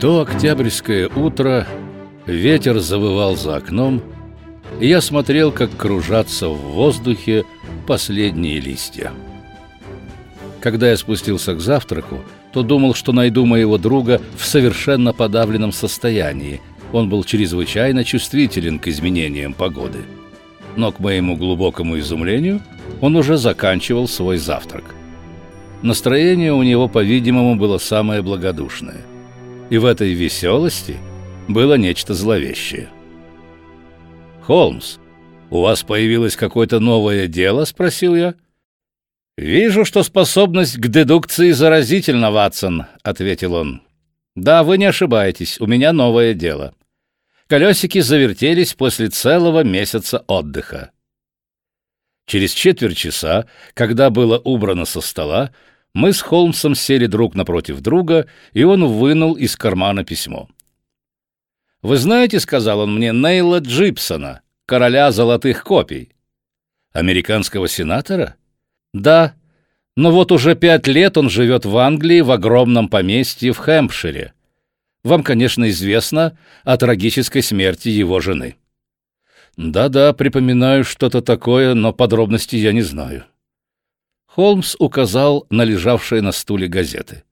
то октябрьское утро ветер завывал за окном, и я смотрел, как кружатся в воздухе последние листья. Когда я спустился к завтраку, то думал, что найду моего друга в совершенно подавленном состоянии. Он был чрезвычайно чувствителен к изменениям погоды. Но, к моему глубокому изумлению, он уже заканчивал свой завтрак. Настроение у него, по-видимому, было самое благодушное. И в этой веселости было нечто зловещее. «Холмс, у вас появилось какое-то новое дело?» — спросил я. «Вижу, что способность к дедукции заразительна, Ватсон», — ответил он. «Да, вы не ошибаетесь, у меня новое дело. Колесики завертелись после целого месяца отдыха. Через четверть часа, когда было убрано со стола, мы с Холмсом сели друг напротив друга, и он вынул из кармана письмо. «Вы знаете, — сказал он мне, — Нейла Джипсона, короля золотых копий?» «Американского сенатора?» «Да, но вот уже пять лет он живет в Англии в огромном поместье в Хэмпшире. Вам, конечно, известно о трагической смерти его жены». «Да-да, припоминаю что-то такое, но подробностей я не знаю». Холмс указал на лежавшие на стуле газеты.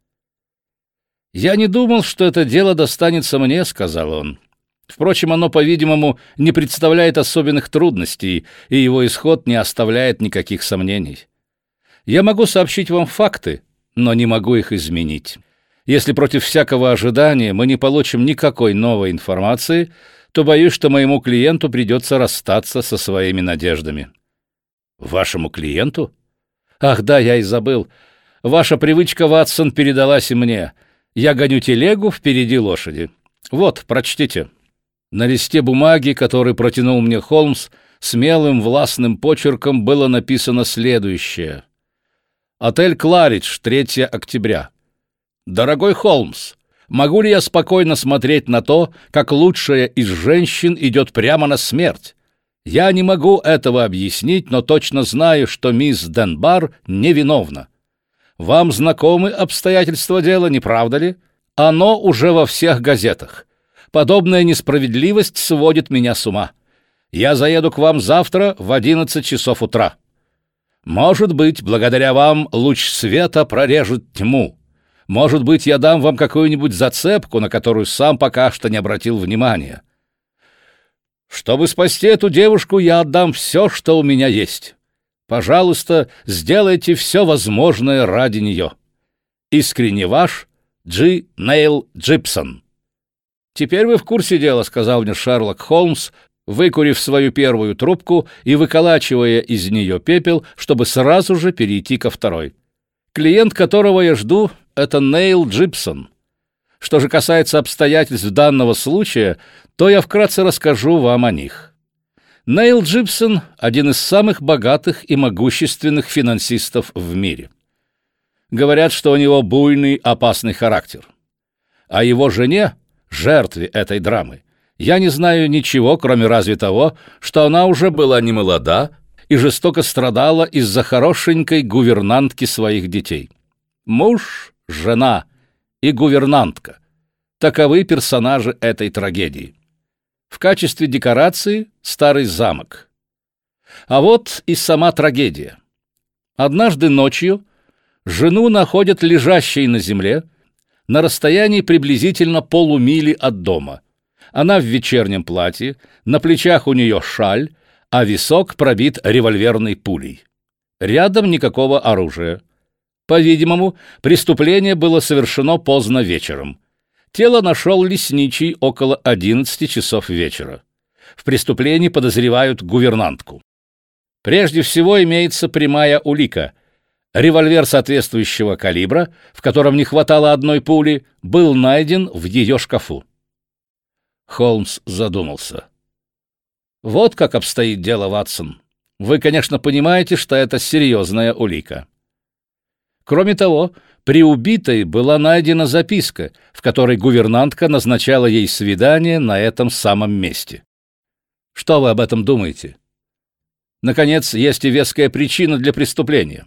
«Я не думал, что это дело достанется мне», — сказал он. «Впрочем, оно, по-видимому, не представляет особенных трудностей, и его исход не оставляет никаких сомнений. Я могу сообщить вам факты, но не могу их изменить. Если против всякого ожидания мы не получим никакой новой информации, то боюсь, что моему клиенту придется расстаться со своими надеждами». «Вашему клиенту?» «Ах, да, я и забыл. Ваша привычка, Ватсон, передалась и мне. Я гоню телегу впереди лошади. Вот, прочтите». На листе бумаги, который протянул мне Холмс, смелым властным почерком было написано следующее. «Отель «Кларидж», 3 октября. Дорогой Холмс, могу ли я спокойно смотреть на то, как лучшая из женщин идет прямо на смерть? Я не могу этого объяснить, но точно знаю, что мисс Денбар невиновна. Вам знакомы обстоятельства дела, не правда ли? Оно уже во всех газетах. Подобная несправедливость сводит меня с ума. Я заеду к вам завтра в одиннадцать часов утра. Может быть, благодаря вам луч света прорежет тьму. Может быть, я дам вам какую-нибудь зацепку, на которую сам пока что не обратил внимания. Чтобы спасти эту девушку, я отдам все, что у меня есть. Пожалуйста, сделайте все возможное ради нее. Искренне ваш Джи Нейл Джипсон. «Теперь вы в курсе дела», — сказал мне Шерлок Холмс, выкурив свою первую трубку и выколачивая из нее пепел, чтобы сразу же перейти ко второй. «Клиент, которого я жду, — это Нейл Джипсон». Что же касается обстоятельств данного случая, то я вкратце расскажу вам о них. Нейл Джипсон – один из самых богатых и могущественных финансистов в мире. Говорят, что у него буйный, опасный характер. О его жене, жертве этой драмы, я не знаю ничего, кроме разве того, что она уже была немолода и жестоко страдала из-за хорошенькой гувернантки своих детей. Муж, жена – и гувернантка. Таковы персонажи этой трагедии. В качестве декорации старый замок. А вот и сама трагедия. Однажды ночью жену находят лежащей на земле на расстоянии приблизительно полумили от дома. Она в вечернем платье, на плечах у нее шаль, а висок пробит револьверной пулей. Рядом никакого оружия. По-видимому, преступление было совершено поздно вечером. Тело нашел лесничий около 11 часов вечера. В преступлении подозревают гувернантку. Прежде всего имеется прямая улика. Револьвер соответствующего калибра, в котором не хватало одной пули, был найден в ее шкафу. Холмс задумался. «Вот как обстоит дело, Ватсон. Вы, конечно, понимаете, что это серьезная улика. Кроме того, при убитой была найдена записка, в которой гувернантка назначала ей свидание на этом самом месте. Что вы об этом думаете? Наконец, есть и веская причина для преступления.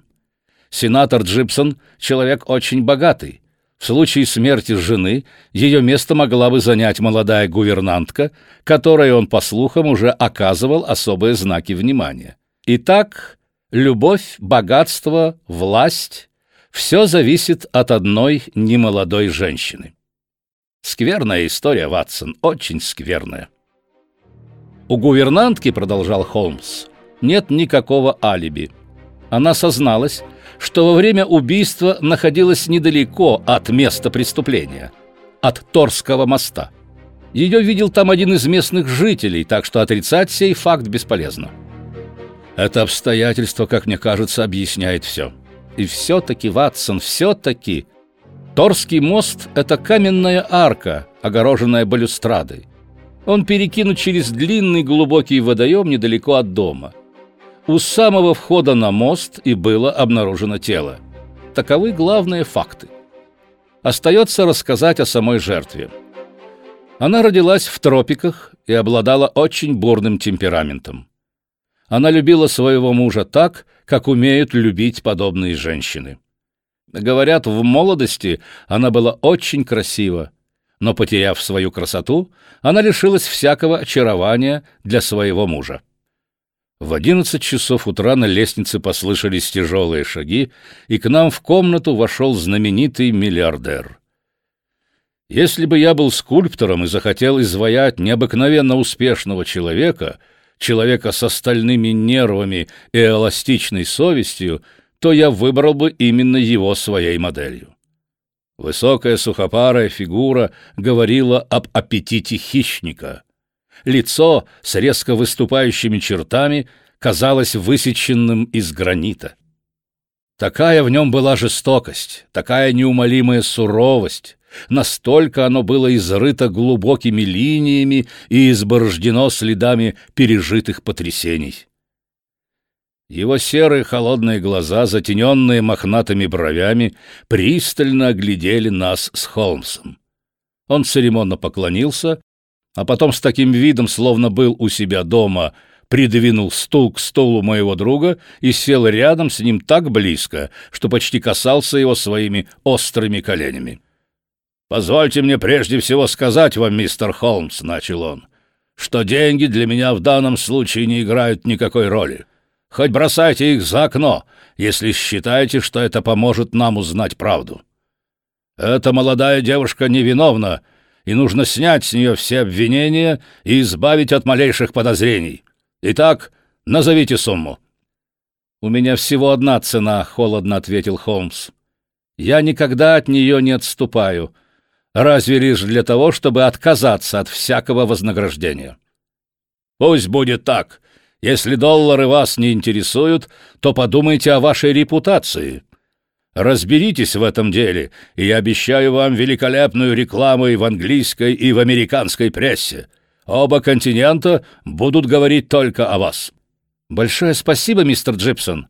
Сенатор Джипсон — человек очень богатый. В случае смерти жены ее место могла бы занять молодая гувернантка, которой он, по слухам, уже оказывал особые знаки внимания. Итак, любовь, богатство, власть — все зависит от одной немолодой женщины. Скверная история, Ватсон, очень скверная. У гувернантки, продолжал Холмс, нет никакого алиби. Она созналась, что во время убийства находилась недалеко от места преступления, от Торского моста. Ее видел там один из местных жителей, так что отрицать сей факт бесполезно. Это обстоятельство, как мне кажется, объясняет все. И все-таки, Ватсон, все-таки... Торский мост — это каменная арка, огороженная балюстрадой. Он перекинут через длинный глубокий водоем недалеко от дома. У самого входа на мост и было обнаружено тело. Таковы главные факты. Остается рассказать о самой жертве. Она родилась в тропиках и обладала очень бурным темпераментом. Она любила своего мужа так, как умеют любить подобные женщины. Говорят, в молодости она была очень красива, но, потеряв свою красоту, она лишилась всякого очарования для своего мужа. В одиннадцать часов утра на лестнице послышались тяжелые шаги, и к нам в комнату вошел знаменитый миллиардер. Если бы я был скульптором и захотел изваять необыкновенно успешного человека, человека с остальными нервами и эластичной совестью, то я выбрал бы именно его своей моделью. Высокая сухопарая фигура говорила об аппетите хищника — Лицо с резко выступающими чертами казалось высеченным из гранита. Такая в нем была жестокость, такая неумолимая суровость, настолько оно было изрыто глубокими линиями и изборождено следами пережитых потрясений. Его серые холодные глаза, затененные мохнатыми бровями, пристально оглядели нас с Холмсом. Он церемонно поклонился а потом с таким видом, словно был у себя дома, придвинул стул к столу моего друга и сел рядом с ним так близко, что почти касался его своими острыми коленями. «Позвольте мне прежде всего сказать вам, мистер Холмс», — начал он, «что деньги для меня в данном случае не играют никакой роли. Хоть бросайте их за окно, если считаете, что это поможет нам узнать правду. Эта молодая девушка невиновна, — и нужно снять с нее все обвинения и избавить от малейших подозрений. Итак, назовите сумму». «У меня всего одна цена», — холодно ответил Холмс. «Я никогда от нее не отступаю, разве лишь для того, чтобы отказаться от всякого вознаграждения». «Пусть будет так. Если доллары вас не интересуют, то подумайте о вашей репутации. Разберитесь в этом деле, и я обещаю вам великолепную рекламу и в английской, и в американской прессе. Оба континента будут говорить только о вас». «Большое спасибо, мистер Джипсон.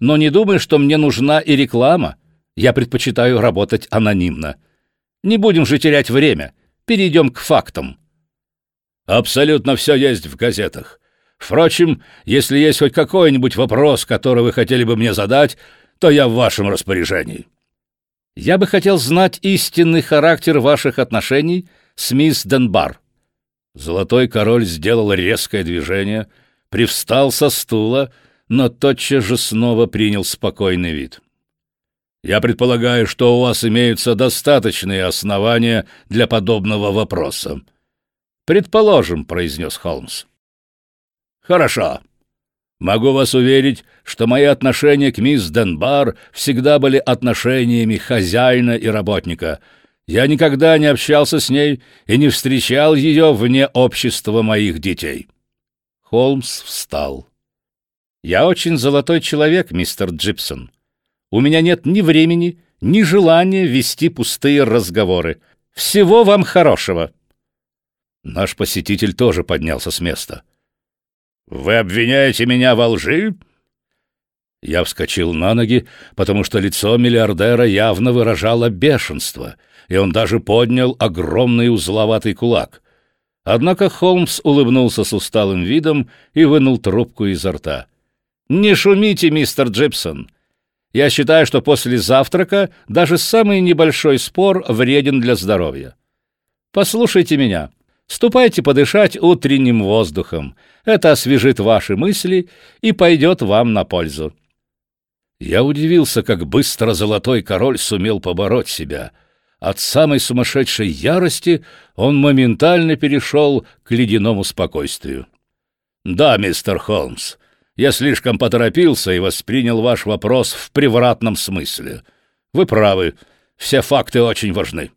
Но не думаю, что мне нужна и реклама. Я предпочитаю работать анонимно. Не будем же терять время. Перейдем к фактам». «Абсолютно все есть в газетах. Впрочем, если есть хоть какой-нибудь вопрос, который вы хотели бы мне задать, то я в вашем распоряжении. Я бы хотел знать истинный характер ваших отношений с мисс Денбар. Золотой король сделал резкое движение, привстал со стула, но тотчас же снова принял спокойный вид. Я предполагаю, что у вас имеются достаточные основания для подобного вопроса. Предположим, произнес Холмс. Хорошо. Могу вас уверить, что мои отношения к мисс Денбар всегда были отношениями хозяина и работника. Я никогда не общался с ней и не встречал ее вне общества моих детей». Холмс встал. «Я очень золотой человек, мистер Джипсон. У меня нет ни времени, ни желания вести пустые разговоры. Всего вам хорошего». Наш посетитель тоже поднялся с места. «Вы обвиняете меня во лжи?» Я вскочил на ноги, потому что лицо миллиардера явно выражало бешенство, и он даже поднял огромный узловатый кулак. Однако Холмс улыбнулся с усталым видом и вынул трубку изо рта. «Не шумите, мистер Джипсон. Я считаю, что после завтрака даже самый небольшой спор вреден для здоровья. Послушайте меня. Ступайте подышать утренним воздухом. Это освежит ваши мысли и пойдет вам на пользу. Я удивился, как быстро золотой король сумел побороть себя. От самой сумасшедшей ярости он моментально перешел к ледяному спокойствию. «Да, мистер Холмс, я слишком поторопился и воспринял ваш вопрос в превратном смысле. Вы правы, все факты очень важны.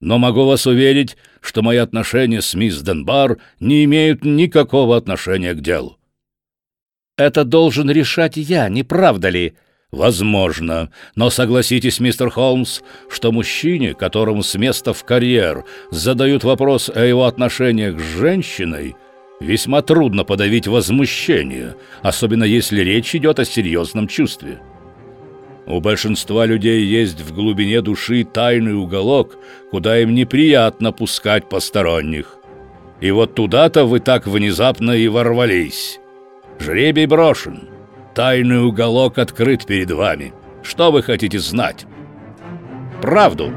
Но могу вас уверить, что мои отношения с мисс Денбар не имеют никакого отношения к делу. Это должен решать я, не правда ли? Возможно, но согласитесь, мистер Холмс, что мужчине, которому с места в карьер задают вопрос о его отношениях с женщиной, весьма трудно подавить возмущение, особенно если речь идет о серьезном чувстве. У большинства людей есть в глубине души тайный уголок, куда им неприятно пускать посторонних. И вот туда-то вы так внезапно и ворвались. Жребий брошен. Тайный уголок открыт перед вами. Что вы хотите знать? Правду.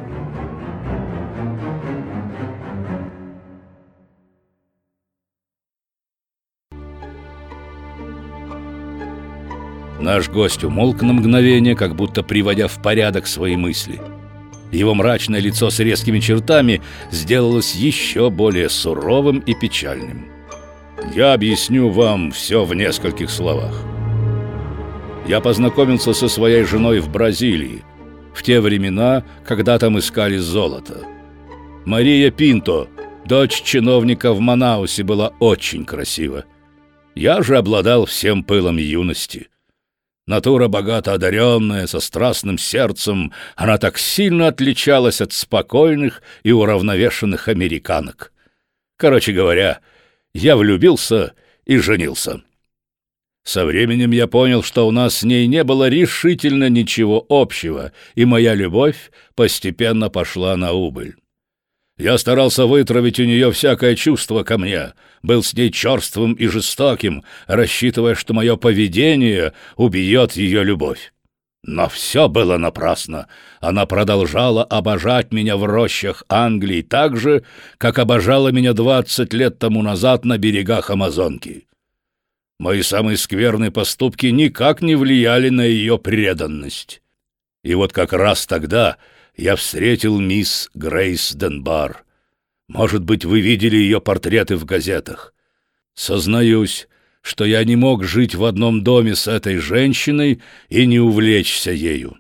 Наш гость умолк на мгновение, как будто приводя в порядок свои мысли. Его мрачное лицо с резкими чертами сделалось еще более суровым и печальным. Я объясню вам все в нескольких словах. Я познакомился со своей женой в Бразилии, в те времена, когда там искали золото. Мария Пинто, дочь чиновника в Манаусе, была очень красива. Я же обладал всем пылом юности. Натура богато одаренная, со страстным сердцем, она так сильно отличалась от спокойных и уравновешенных американок. Короче говоря, я влюбился и женился. Со временем я понял, что у нас с ней не было решительно ничего общего, и моя любовь постепенно пошла на убыль. Я старался вытравить у нее всякое чувство ко мне, был с ней черствым и жестоким, рассчитывая, что мое поведение убьет ее любовь. Но все было напрасно. Она продолжала обожать меня в рощах Англии так же, как обожала меня двадцать лет тому назад на берегах Амазонки. Мои самые скверные поступки никак не влияли на ее преданность. И вот как раз тогда я встретил мисс Грейс Денбар. Может быть, вы видели ее портреты в газетах. Сознаюсь, что я не мог жить в одном доме с этой женщиной и не увлечься ею.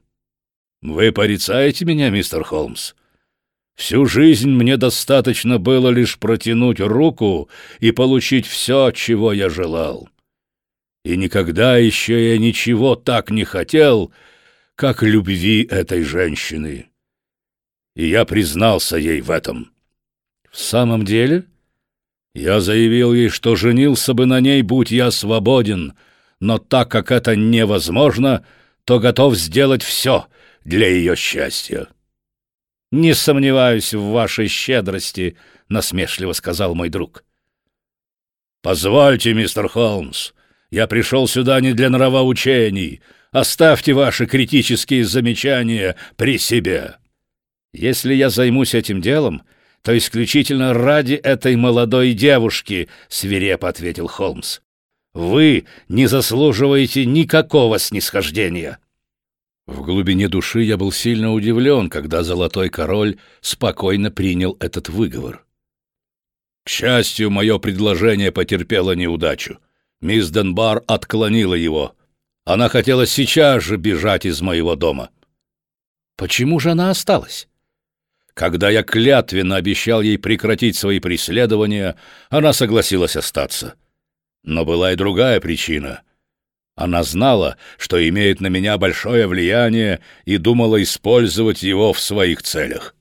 Вы порицаете меня, мистер Холмс? Всю жизнь мне достаточно было лишь протянуть руку и получить все, чего я желал. И никогда еще я ничего так не хотел, как любви этой женщины и я признался ей в этом. В самом деле? Я заявил ей, что женился бы на ней, будь я свободен, но так как это невозможно, то готов сделать все для ее счастья. «Не сомневаюсь в вашей щедрости», — насмешливо сказал мой друг. «Позвольте, мистер Холмс, я пришел сюда не для нравоучений. Оставьте ваши критические замечания при себе». Если я займусь этим делом, то исключительно ради этой молодой девушки, свирепо ответил Холмс. Вы не заслуживаете никакого снисхождения. В глубине души я был сильно удивлен, когда Золотой Король спокойно принял этот выговор. К счастью, мое предложение потерпело неудачу. Мисс Денбар отклонила его. Она хотела сейчас же бежать из моего дома. Почему же она осталась? Когда я клятвенно обещал ей прекратить свои преследования, она согласилась остаться. Но была и другая причина. Она знала, что имеет на меня большое влияние и думала использовать его в своих целях.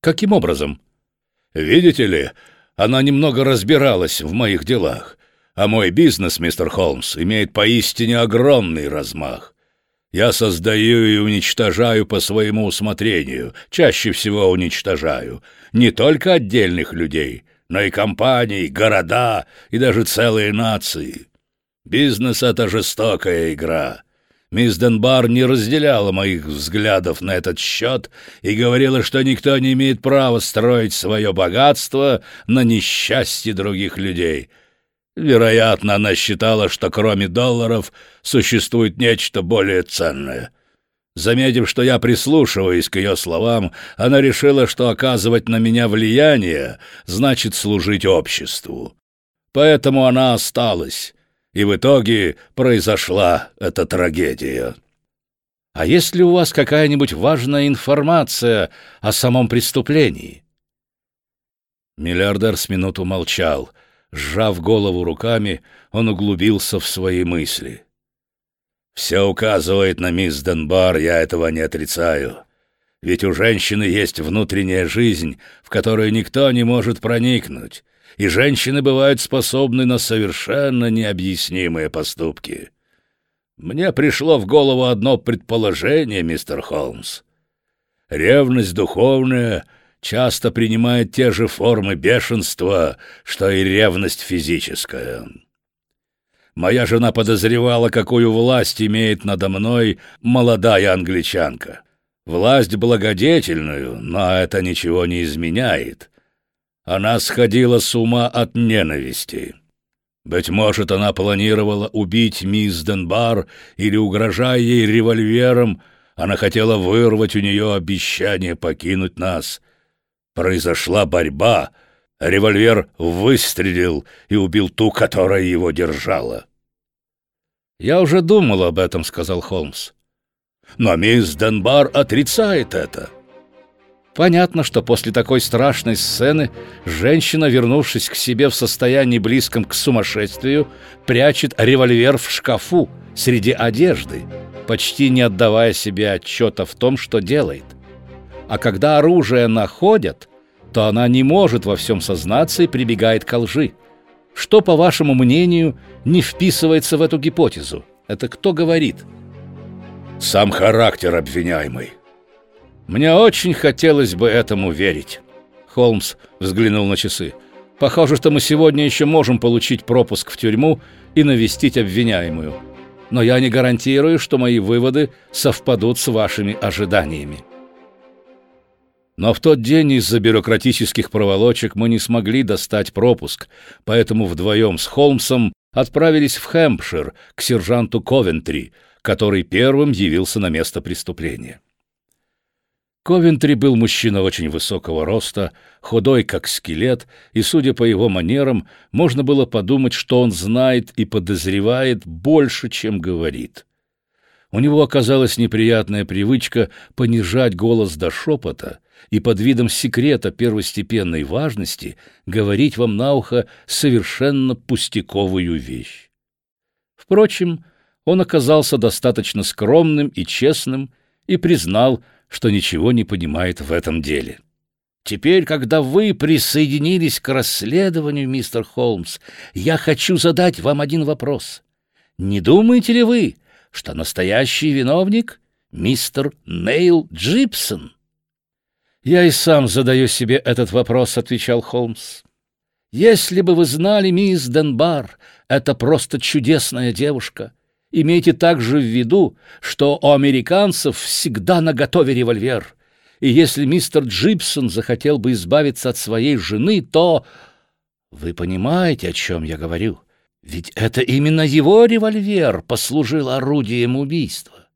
Каким образом? Видите ли, она немного разбиралась в моих делах, а мой бизнес, мистер Холмс, имеет поистине огромный размах. Я создаю и уничтожаю по своему усмотрению, чаще всего уничтожаю, не только отдельных людей, но и компаний, города и даже целые нации. Бизнес — это жестокая игра. Мисс Денбар не разделяла моих взглядов на этот счет и говорила, что никто не имеет права строить свое богатство на несчастье других людей. Вероятно, она считала, что кроме долларов существует нечто более ценное. Заметив, что я прислушиваюсь к ее словам, она решила, что оказывать на меня влияние значит служить обществу. Поэтому она осталась, и в итоге произошла эта трагедия. А есть ли у вас какая-нибудь важная информация о самом преступлении? Миллиардер с минуту молчал. Сжав голову руками, он углубился в свои мысли. «Все указывает на мисс Денбар, я этого не отрицаю. Ведь у женщины есть внутренняя жизнь, в которую никто не может проникнуть, и женщины бывают способны на совершенно необъяснимые поступки. Мне пришло в голову одно предположение, мистер Холмс. Ревность духовная часто принимает те же формы бешенства, что и ревность физическая. Моя жена подозревала, какую власть имеет надо мной молодая англичанка. Власть благодетельную, но это ничего не изменяет. Она сходила с ума от ненависти. Быть может, она планировала убить мисс Денбар или, угрожая ей револьвером, она хотела вырвать у нее обещание покинуть нас. Произошла борьба, револьвер выстрелил и убил ту, которая его держала. «Я уже думал об этом», — сказал Холмс. «Но мисс Денбар отрицает это». Понятно, что после такой страшной сцены женщина, вернувшись к себе в состоянии близком к сумасшествию, прячет револьвер в шкафу среди одежды, почти не отдавая себе отчета в том, что делает. А когда оружие находят, то она не может во всем сознаться и прибегает к лжи. Что, по вашему мнению, не вписывается в эту гипотезу? Это кто говорит? Сам характер обвиняемый. Мне очень хотелось бы этому верить. Холмс взглянул на часы. Похоже, что мы сегодня еще можем получить пропуск в тюрьму и навестить обвиняемую. Но я не гарантирую, что мои выводы совпадут с вашими ожиданиями. Но в тот день из-за бюрократических проволочек мы не смогли достать пропуск, поэтому вдвоем с Холмсом отправились в Хэмпшир к сержанту Ковентри, который первым явился на место преступления. Ковентри был мужчина очень высокого роста, худой как скелет, и, судя по его манерам, можно было подумать, что он знает и подозревает больше, чем говорит. У него оказалась неприятная привычка понижать голос до шепота и под видом секрета первостепенной важности говорить вам на ухо совершенно пустяковую вещь. Впрочем, он оказался достаточно скромным и честным и признал, что ничего не понимает в этом деле. Теперь, когда вы присоединились к расследованию, мистер Холмс, я хочу задать вам один вопрос. Не думаете ли вы, что настоящий виновник — мистер Нейл Джипсон? «Я и сам задаю себе этот вопрос», — отвечал Холмс. «Если бы вы знали, мисс Денбар, это просто чудесная девушка. Имейте также в виду, что у американцев всегда наготове револьвер, и если мистер Джипсон захотел бы избавиться от своей жены, то... Вы понимаете, о чем я говорю? Ведь это именно его револьвер послужил орудием убийства.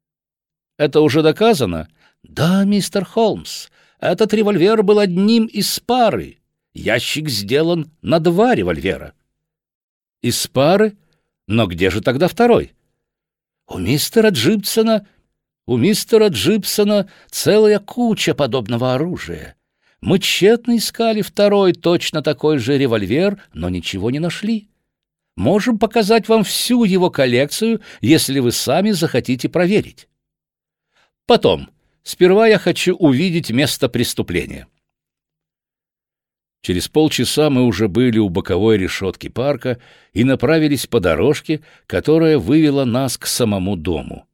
Это уже доказано? Да, мистер Холмс, этот револьвер был одним из пары. Ящик сделан на два револьвера. Из пары? Но где же тогда второй? У мистера Джипсона... У мистера Джипсона целая куча подобного оружия. Мы тщетно искали второй точно такой же револьвер, но ничего не нашли. Можем показать вам всю его коллекцию, если вы сами захотите проверить. Потом, сперва я хочу увидеть место преступления. Через полчаса мы уже были у боковой решетки парка и направились по дорожке, которая вывела нас к самому дому.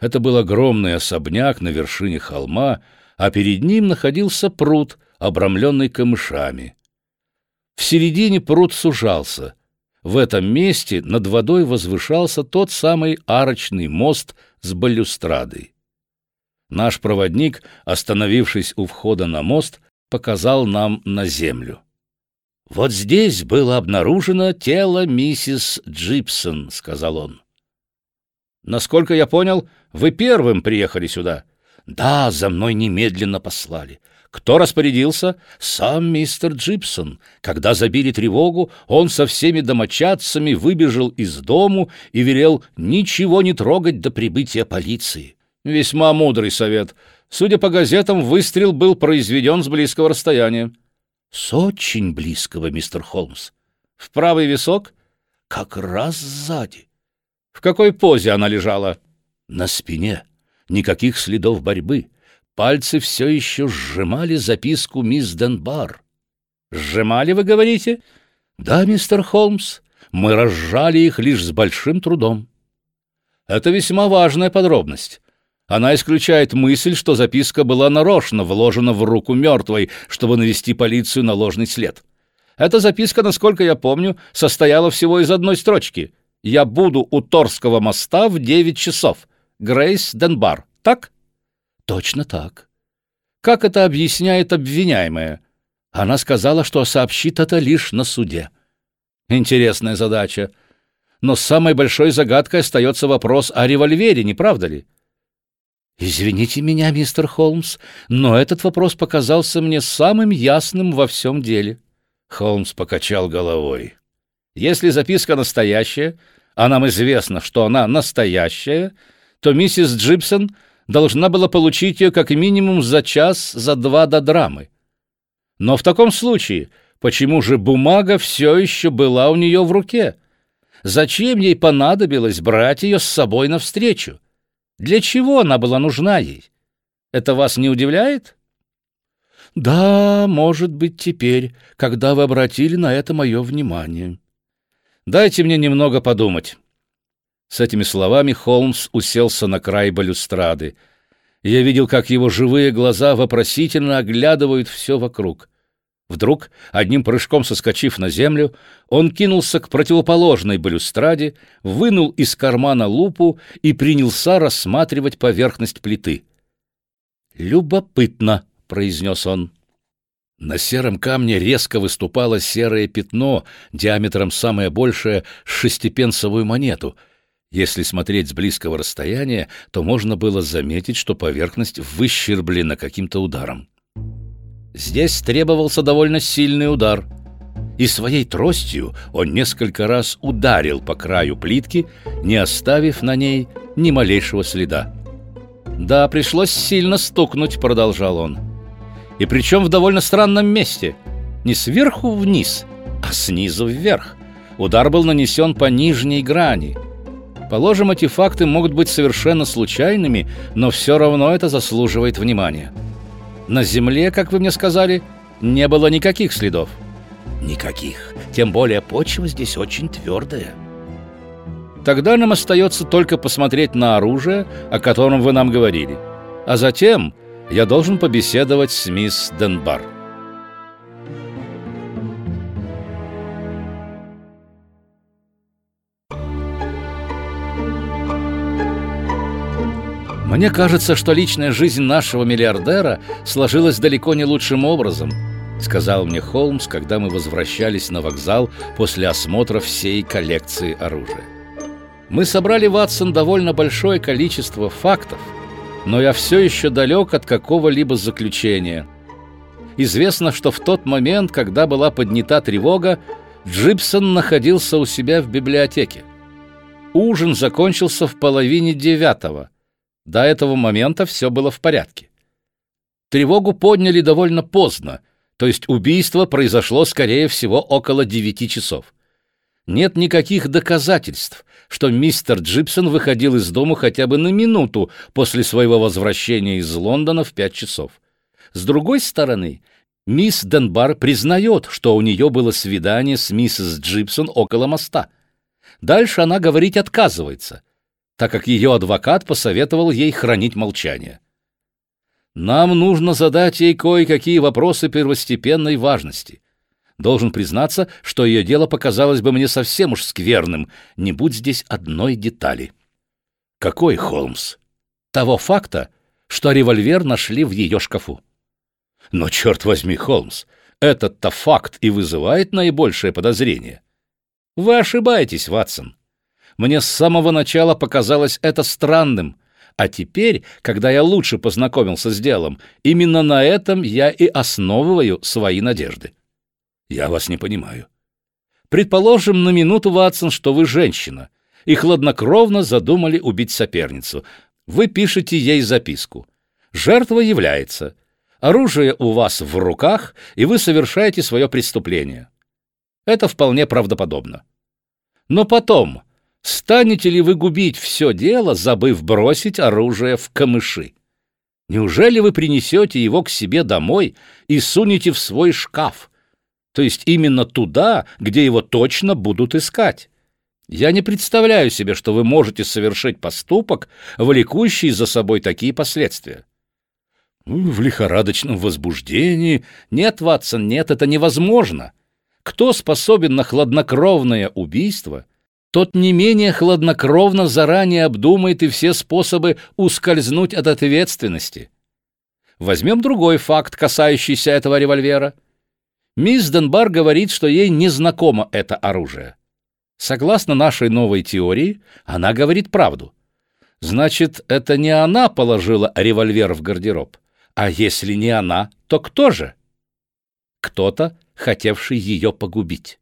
Это был огромный особняк на вершине холма, а перед ним находился пруд, обрамленный камышами. В середине пруд сужался. В этом месте над водой возвышался тот самый арочный мост с балюстрадой. Наш проводник, остановившись у входа на мост, показал нам на землю. «Вот здесь было обнаружено тело миссис Джипсон», — сказал он. «Насколько я понял, вы первым приехали сюда». «Да, за мной немедленно послали. Кто распорядился? Сам мистер Джипсон. Когда забили тревогу, он со всеми домочадцами выбежал из дому и велел ничего не трогать до прибытия полиции. Весьма мудрый совет. Судя по газетам, выстрел был произведен с близкого расстояния. С очень близкого, мистер Холмс. В правый висок? Как раз сзади. В какой позе она лежала? На спине. Никаких следов борьбы. Пальцы все еще сжимали записку мисс Денбар. «Сжимали, вы говорите?» «Да, мистер Холмс, мы разжали их лишь с большим трудом». «Это весьма важная подробность. Она исключает мысль, что записка была нарочно вложена в руку мертвой, чтобы навести полицию на ложный след. Эта записка, насколько я помню, состояла всего из одной строчки. «Я буду у Торского моста в девять часов. Грейс Денбар». Так?» «Точно так». «Как это объясняет обвиняемая?» Она сказала, что сообщит это лишь на суде. Интересная задача. Но самой большой загадкой остается вопрос о револьвере, не правда ли? «Извините меня, мистер Холмс, но этот вопрос показался мне самым ясным во всем деле». Холмс покачал головой. «Если записка настоящая, а нам известно, что она настоящая, то миссис Джипсон должна была получить ее как минимум за час, за два до драмы. Но в таком случае, почему же бумага все еще была у нее в руке? Зачем ей понадобилось брать ее с собой навстречу? Для чего она была нужна ей? Это вас не удивляет? Да, может быть, теперь, когда вы обратили на это мое внимание. Дайте мне немного подумать. С этими словами Холмс уселся на край балюстрады. Я видел, как его живые глаза вопросительно оглядывают все вокруг. Вдруг, одним прыжком соскочив на землю, он кинулся к противоположной балюстраде, вынул из кармана лупу и принялся рассматривать поверхность плиты. «Любопытно», — произнес он. На сером камне резко выступало серое пятно, диаметром самое большее — шестипенсовую монету. Если смотреть с близкого расстояния, то можно было заметить, что поверхность выщерблена каким-то ударом. Здесь требовался довольно сильный удар. И своей тростью он несколько раз ударил по краю плитки, не оставив на ней ни малейшего следа. «Да, пришлось сильно стукнуть», — продолжал он. «И причем в довольно странном месте. Не сверху вниз, а снизу вверх. Удар был нанесен по нижней грани. Положим, эти факты могут быть совершенно случайными, но все равно это заслуживает внимания». На земле, как вы мне сказали, не было никаких следов. Никаких. Тем более почва здесь очень твердая. Тогда нам остается только посмотреть на оружие, о котором вы нам говорили. А затем я должен побеседовать с мисс Денбар. Мне кажется, что личная жизнь нашего миллиардера сложилась далеко не лучшим образом, сказал мне Холмс, когда мы возвращались на вокзал после осмотра всей коллекции оружия. Мы собрали, Ватсон, довольно большое количество фактов, но я все еще далек от какого-либо заключения. Известно, что в тот момент, когда была поднята тревога, Джипсон находился у себя в библиотеке. Ужин закончился в половине девятого – до этого момента все было в порядке. Тревогу подняли довольно поздно, то есть убийство произошло, скорее всего, около девяти часов. Нет никаких доказательств, что мистер Джипсон выходил из дома хотя бы на минуту после своего возвращения из Лондона в пять часов. С другой стороны, мисс Денбар признает, что у нее было свидание с миссис Джипсон около моста. Дальше она говорить отказывается – так как ее адвокат посоветовал ей хранить молчание. Нам нужно задать ей кое-какие вопросы первостепенной важности. Должен признаться, что ее дело показалось бы мне совсем уж скверным, не будь здесь одной детали. Какой Холмс? Того факта, что револьвер нашли в ее шкафу. Но, черт возьми, Холмс, этот-то факт и вызывает наибольшее подозрение. Вы ошибаетесь, Ватсон. Мне с самого начала показалось это странным, а теперь, когда я лучше познакомился с делом, именно на этом я и основываю свои надежды. Я вас не понимаю. Предположим на минуту, Ватсон, что вы женщина, и хладнокровно задумали убить соперницу. Вы пишете ей записку. Жертва является. Оружие у вас в руках, и вы совершаете свое преступление. Это вполне правдоподобно. Но потом, станете ли вы губить все дело, забыв бросить оружие в камыши? Неужели вы принесете его к себе домой и сунете в свой шкаф? То есть именно туда, где его точно будут искать? Я не представляю себе, что вы можете совершить поступок, влекущий за собой такие последствия. Ну, в лихорадочном возбуждении. Нет, Ватсон, нет, это невозможно. Кто способен на хладнокровное убийство, тот не менее хладнокровно заранее обдумает и все способы ускользнуть от ответственности. Возьмем другой факт, касающийся этого револьвера. Мисс Денбар говорит, что ей не знакомо это оружие. Согласно нашей новой теории, она говорит правду. Значит, это не она положила револьвер в гардероб. А если не она, то кто же? Кто-то, хотевший ее погубить.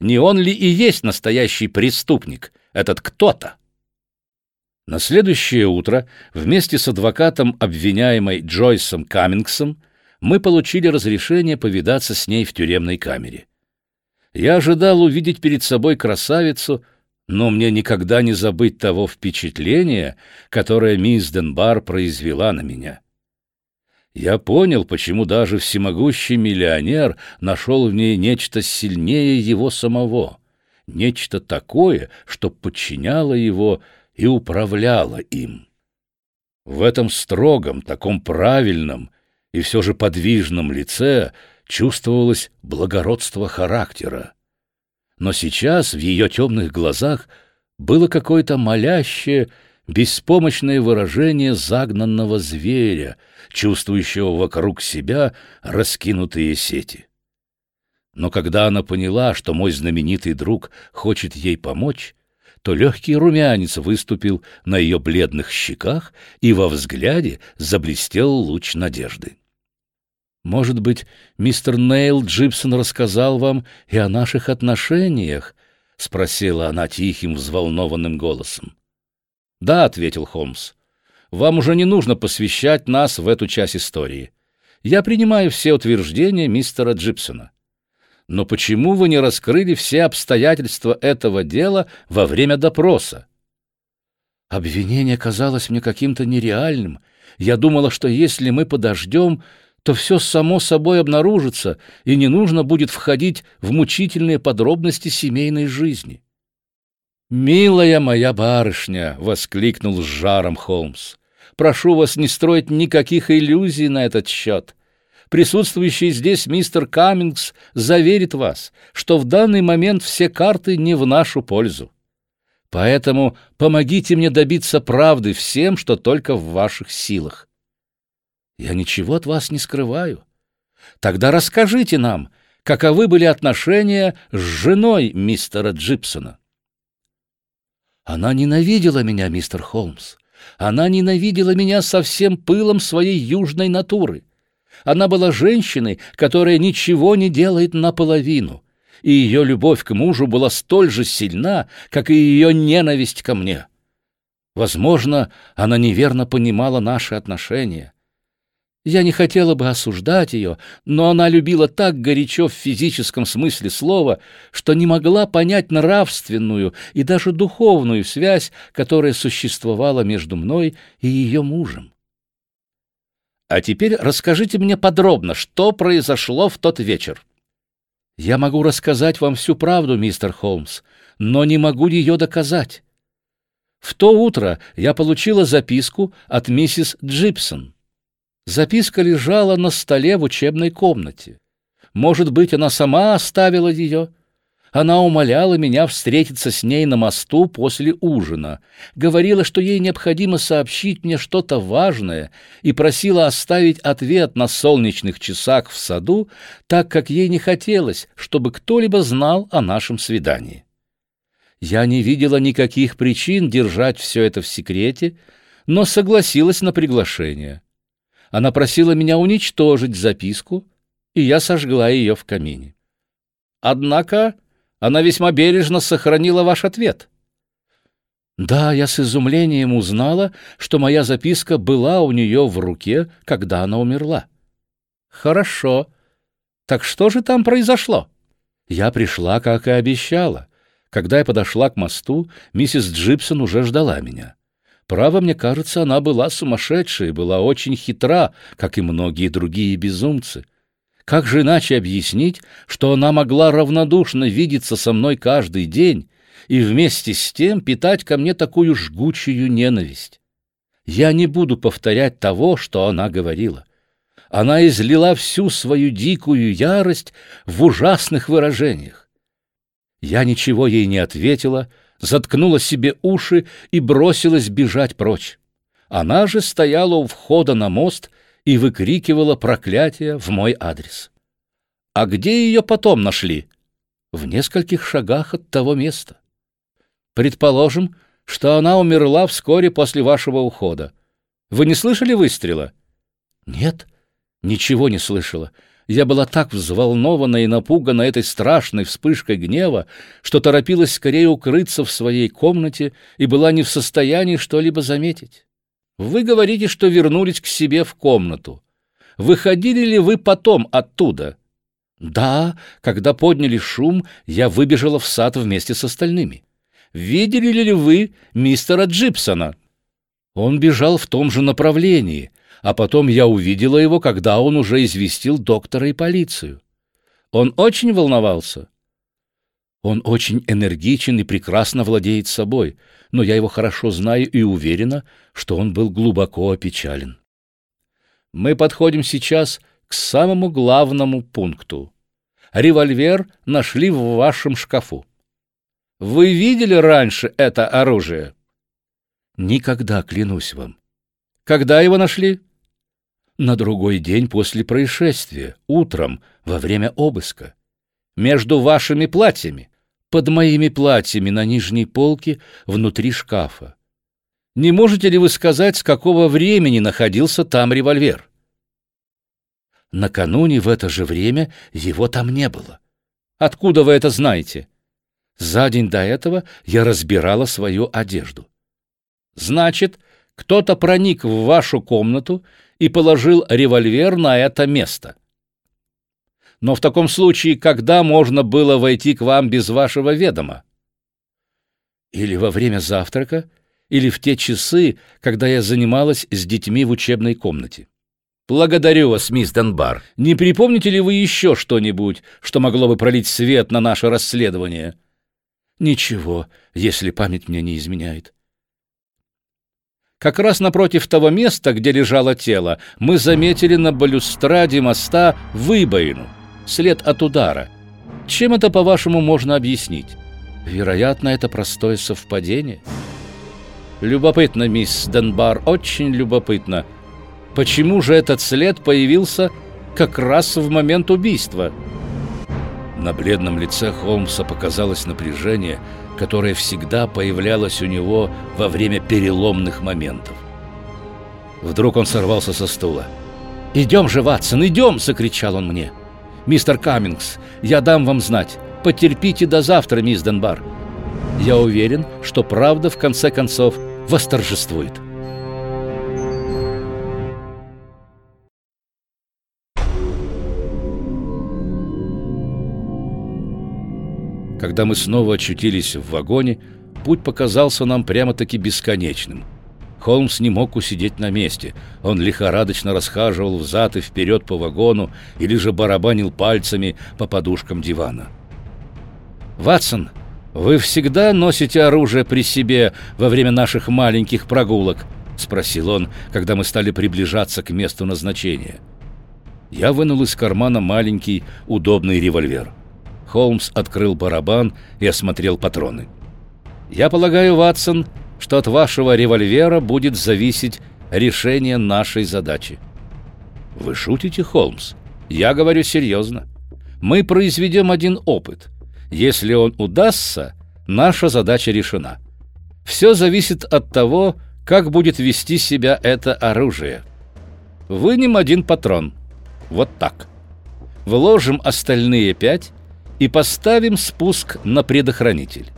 Не он ли и есть настоящий преступник, этот кто-то? На следующее утро вместе с адвокатом обвиняемой Джойсом Каммингсом мы получили разрешение повидаться с ней в тюремной камере. Я ожидал увидеть перед собой красавицу, но мне никогда не забыть того впечатления, которое мисс Денбар произвела на меня. Я понял, почему даже всемогущий миллионер нашел в ней нечто сильнее его самого, нечто такое, что подчиняло его и управляло им. В этом строгом, таком правильном и все же подвижном лице чувствовалось благородство характера. Но сейчас в ее темных глазах было какое-то молящее беспомощное выражение загнанного зверя, чувствующего вокруг себя раскинутые сети. Но когда она поняла, что мой знаменитый друг хочет ей помочь, то легкий румянец выступил на ее бледных щеках, и во взгляде заблестел луч надежды. «Может быть, мистер Нейл Джипсон рассказал вам и о наших отношениях?» — спросила она тихим, взволнованным голосом. «Да», — ответил Холмс, — «вам уже не нужно посвящать нас в эту часть истории. Я принимаю все утверждения мистера Джипсона. Но почему вы не раскрыли все обстоятельства этого дела во время допроса?» Обвинение казалось мне каким-то нереальным. Я думала, что если мы подождем, то все само собой обнаружится, и не нужно будет входить в мучительные подробности семейной жизни. «Милая моя барышня!» — воскликнул с жаром Холмс. «Прошу вас не строить никаких иллюзий на этот счет. Присутствующий здесь мистер Каммингс заверит вас, что в данный момент все карты не в нашу пользу. Поэтому помогите мне добиться правды всем, что только в ваших силах. Я ничего от вас не скрываю. Тогда расскажите нам, каковы были отношения с женой мистера Джипсона. Она ненавидела меня, мистер Холмс. Она ненавидела меня со всем пылом своей южной натуры. Она была женщиной, которая ничего не делает наполовину, и ее любовь к мужу была столь же сильна, как и ее ненависть ко мне. Возможно, она неверно понимала наши отношения. Я не хотела бы осуждать ее, но она любила так горячо в физическом смысле слова, что не могла понять нравственную и даже духовную связь, которая существовала между мной и ее мужем. А теперь расскажите мне подробно, что произошло в тот вечер. Я могу рассказать вам всю правду, мистер Холмс, но не могу ее доказать. В то утро я получила записку от миссис Джипсон. Записка лежала на столе в учебной комнате. Может быть, она сама оставила ее. Она умоляла меня встретиться с ней на мосту после ужина, говорила, что ей необходимо сообщить мне что-то важное и просила оставить ответ на солнечных часах в саду, так как ей не хотелось, чтобы кто-либо знал о нашем свидании. Я не видела никаких причин держать все это в секрете, но согласилась на приглашение. Она просила меня уничтожить записку, и я сожгла ее в камине. Однако она весьма бережно сохранила ваш ответ. Да, я с изумлением узнала, что моя записка была у нее в руке, когда она умерла. Хорошо. Так что же там произошло? Я пришла, как и обещала. Когда я подошла к мосту, миссис Джипсон уже ждала меня. Право, мне кажется, она была сумасшедшей, была очень хитра, как и многие другие безумцы. Как же иначе объяснить, что она могла равнодушно видеться со мной каждый день и вместе с тем питать ко мне такую жгучую ненависть? Я не буду повторять того, что она говорила. Она излила всю свою дикую ярость в ужасных выражениях. Я ничего ей не ответила, заткнула себе уши и бросилась бежать прочь. Она же стояла у входа на мост и выкрикивала проклятия в мой адрес. А где ее потом нашли? В нескольких шагах от того места. Предположим, что она умерла вскоре после вашего ухода. Вы не слышали выстрела? Нет, ничего не слышала. Я была так взволнована и напугана этой страшной вспышкой гнева, что торопилась скорее укрыться в своей комнате и была не в состоянии что-либо заметить. Вы говорите, что вернулись к себе в комнату. Выходили ли вы потом оттуда? Да, когда подняли шум, я выбежала в сад вместе с остальными. Видели ли вы мистера Джипсона? Он бежал в том же направлении, а потом я увидела его, когда он уже известил доктора и полицию. Он очень волновался. Он очень энергичен и прекрасно владеет собой, но я его хорошо знаю и уверена, что он был глубоко опечален. Мы подходим сейчас к самому главному пункту. Револьвер нашли в вашем шкафу. Вы видели раньше это оружие? Никогда, клянусь вам. Когда его нашли? На другой день после происшествия, утром, во время обыска. Между вашими платьями под моими платьями на нижней полке внутри шкафа. Не можете ли вы сказать, с какого времени находился там револьвер? Накануне в это же время его там не было. Откуда вы это знаете? За день до этого я разбирала свою одежду. Значит, кто-то проник в вашу комнату и положил револьвер на это место. Но в таком случае, когда можно было войти к вам без вашего ведома? Или во время завтрака, или в те часы, когда я занималась с детьми в учебной комнате. Благодарю вас, мисс Денбар. Не припомните ли вы еще что-нибудь, что могло бы пролить свет на наше расследование? Ничего, если память мне не изменяет. Как раз напротив того места, где лежало тело, мы заметили на балюстраде моста выбоину — след от удара. Чем это, по-вашему, можно объяснить? Вероятно, это простое совпадение. Любопытно, мисс Денбар, очень любопытно. Почему же этот след появился как раз в момент убийства? На бледном лице Холмса показалось напряжение, которое всегда появлялось у него во время переломных моментов. Вдруг он сорвался со стула. «Идем же, Ватсон, идем!» — закричал он мне. «Мистер Каммингс, я дам вам знать. Потерпите до завтра, мисс Денбар. Я уверен, что правда в конце концов восторжествует». Когда мы снова очутились в вагоне, путь показался нам прямо-таки бесконечным – Холмс не мог усидеть на месте. Он лихорадочно расхаживал взад и вперед по вагону или же барабанил пальцами по подушкам дивана. «Ватсон, вы всегда носите оружие при себе во время наших маленьких прогулок?» — спросил он, когда мы стали приближаться к месту назначения. Я вынул из кармана маленький удобный револьвер. Холмс открыл барабан и осмотрел патроны. «Я полагаю, Ватсон, что от вашего револьвера будет зависеть решение нашей задачи». «Вы шутите, Холмс? Я говорю серьезно. Мы произведем один опыт. Если он удастся, наша задача решена. Все зависит от того, как будет вести себя это оружие. Вынем один патрон. Вот так. Вложим остальные пять и поставим спуск на предохранитель.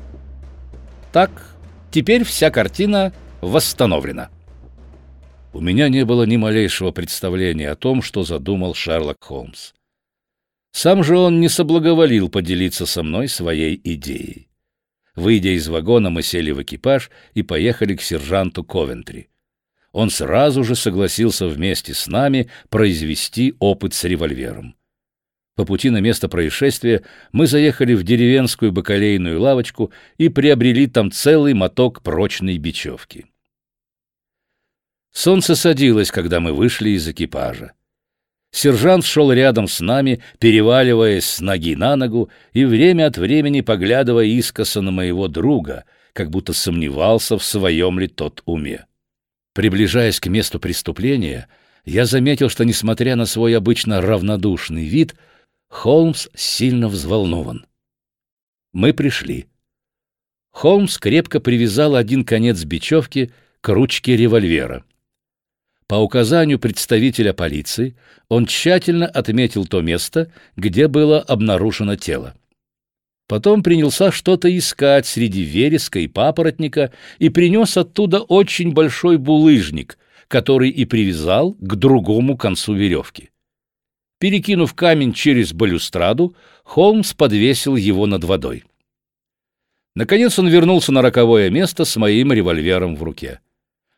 Так, теперь вся картина восстановлена. У меня не было ни малейшего представления о том, что задумал Шерлок Холмс. Сам же он не соблаговолил поделиться со мной своей идеей. Выйдя из вагона, мы сели в экипаж и поехали к сержанту Ковентри. Он сразу же согласился вместе с нами произвести опыт с револьвером. По пути на место происшествия мы заехали в деревенскую бакалейную лавочку и приобрели там целый моток прочной бечевки. Солнце садилось, когда мы вышли из экипажа. Сержант шел рядом с нами, переваливаясь с ноги на ногу и время от времени поглядывая искоса на моего друга, как будто сомневался, в своем ли тот уме. Приближаясь к месту преступления, я заметил, что, несмотря на свой обычно равнодушный вид, Холмс сильно взволнован. Мы пришли. Холмс крепко привязал один конец бечевки к ручке револьвера. По указанию представителя полиции он тщательно отметил то место, где было обнаружено тело. Потом принялся что-то искать среди вереска и папоротника и принес оттуда очень большой булыжник, который и привязал к другому концу веревки. Перекинув камень через балюстраду, Холмс подвесил его над водой. Наконец он вернулся на роковое место с моим револьвером в руке.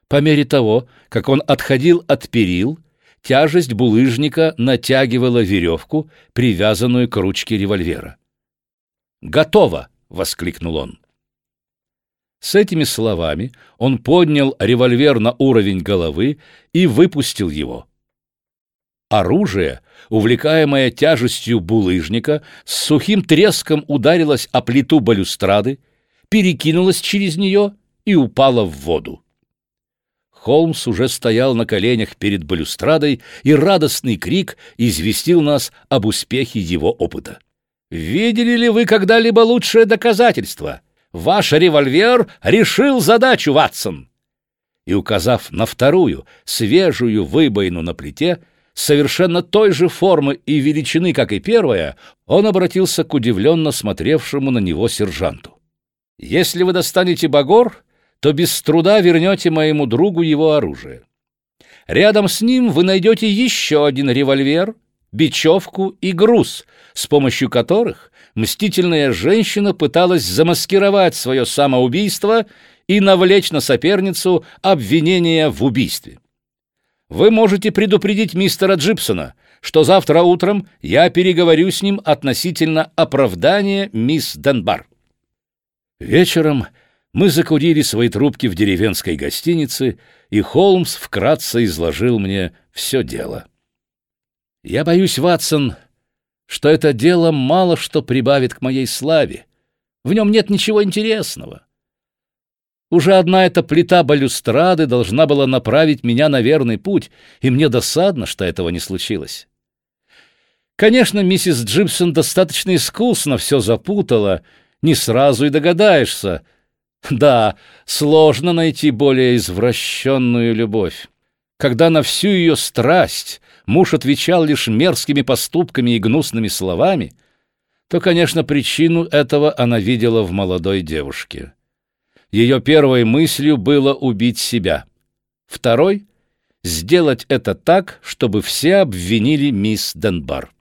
По мере того, как он отходил от перил, тяжесть булыжника натягивала веревку, привязанную к ручке револьвера. «Готово!» — воскликнул он. С этими словами он поднял револьвер на уровень головы и выпустил его. Оружие, увлекаемое тяжестью булыжника, с сухим треском ударилось о плиту балюстрады, перекинулось через нее и упало в воду. Холмс уже стоял на коленях перед балюстрадой, и радостный крик известил нас об успехе его опыта. «Видели ли вы когда-либо лучшее доказательство? Ваш револьвер решил задачу, Ватсон!» И, указав на вторую, свежую выбоину на плите, совершенно той же формы и величины, как и первая, он обратился к удивленно смотревшему на него сержанту. «Если вы достанете багор, то без труда вернете моему другу его оружие. Рядом с ним вы найдете еще один револьвер, бечевку и груз, с помощью которых мстительная женщина пыталась замаскировать свое самоубийство и навлечь на соперницу обвинение в убийстве. Вы можете предупредить мистера Джипсона, что завтра утром я переговорю с ним относительно оправдания мисс Денбар. Вечером мы закурили свои трубки в деревенской гостинице, и Холмс вкратце изложил мне все дело. Я боюсь, Ватсон, что это дело мало что прибавит к моей славе. В нем нет ничего интересного. Уже одна эта плита балюстрады должна была направить меня на верный путь, и мне досадно, что этого не случилось. Конечно, миссис Джипсон достаточно искусно все запутала, не сразу и догадаешься. Да, сложно найти более извращенную любовь. Когда на всю ее страсть муж отвечал лишь мерзкими поступками и гнусными словами, то, конечно, причину этого она видела в молодой девушке. Ее первой мыслью было убить себя. Второй — сделать это так, чтобы все обвинили мисс Денбар.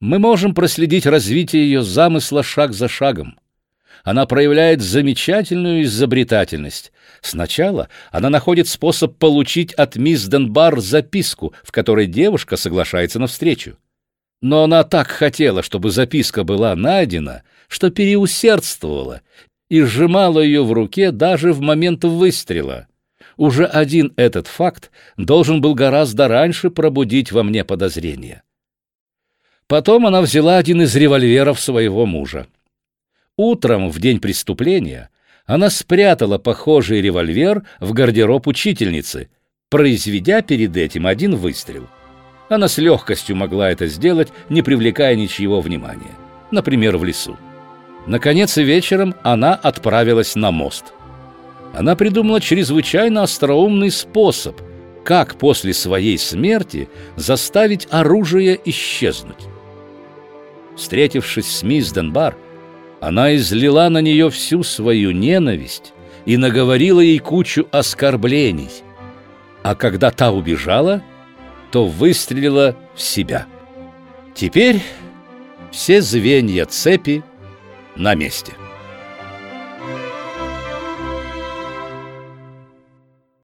Мы можем проследить развитие ее замысла шаг за шагом. Она проявляет замечательную изобретательность. Сначала она находит способ получить от мисс Денбар записку, в которой девушка соглашается на встречу. Но она так хотела, чтобы записка была найдена, что переусердствовала и сжимала ее в руке даже в момент выстрела. Уже один этот факт должен был гораздо раньше пробудить во мне подозрения. Потом она взяла один из револьверов своего мужа. Утром, в день преступления, она спрятала похожий револьвер в гардероб учительницы, произведя перед этим один выстрел. Она с легкостью могла это сделать, не привлекая ничего внимания, например, в лесу. Наконец, вечером она отправилась на мост. Она придумала чрезвычайно остроумный способ, как после своей смерти заставить оружие исчезнуть. Встретившись с мисс Денбар, она излила на нее всю свою ненависть и наговорила ей кучу оскорблений. А когда та убежала, то выстрелила в себя. Теперь все звенья цепи на месте.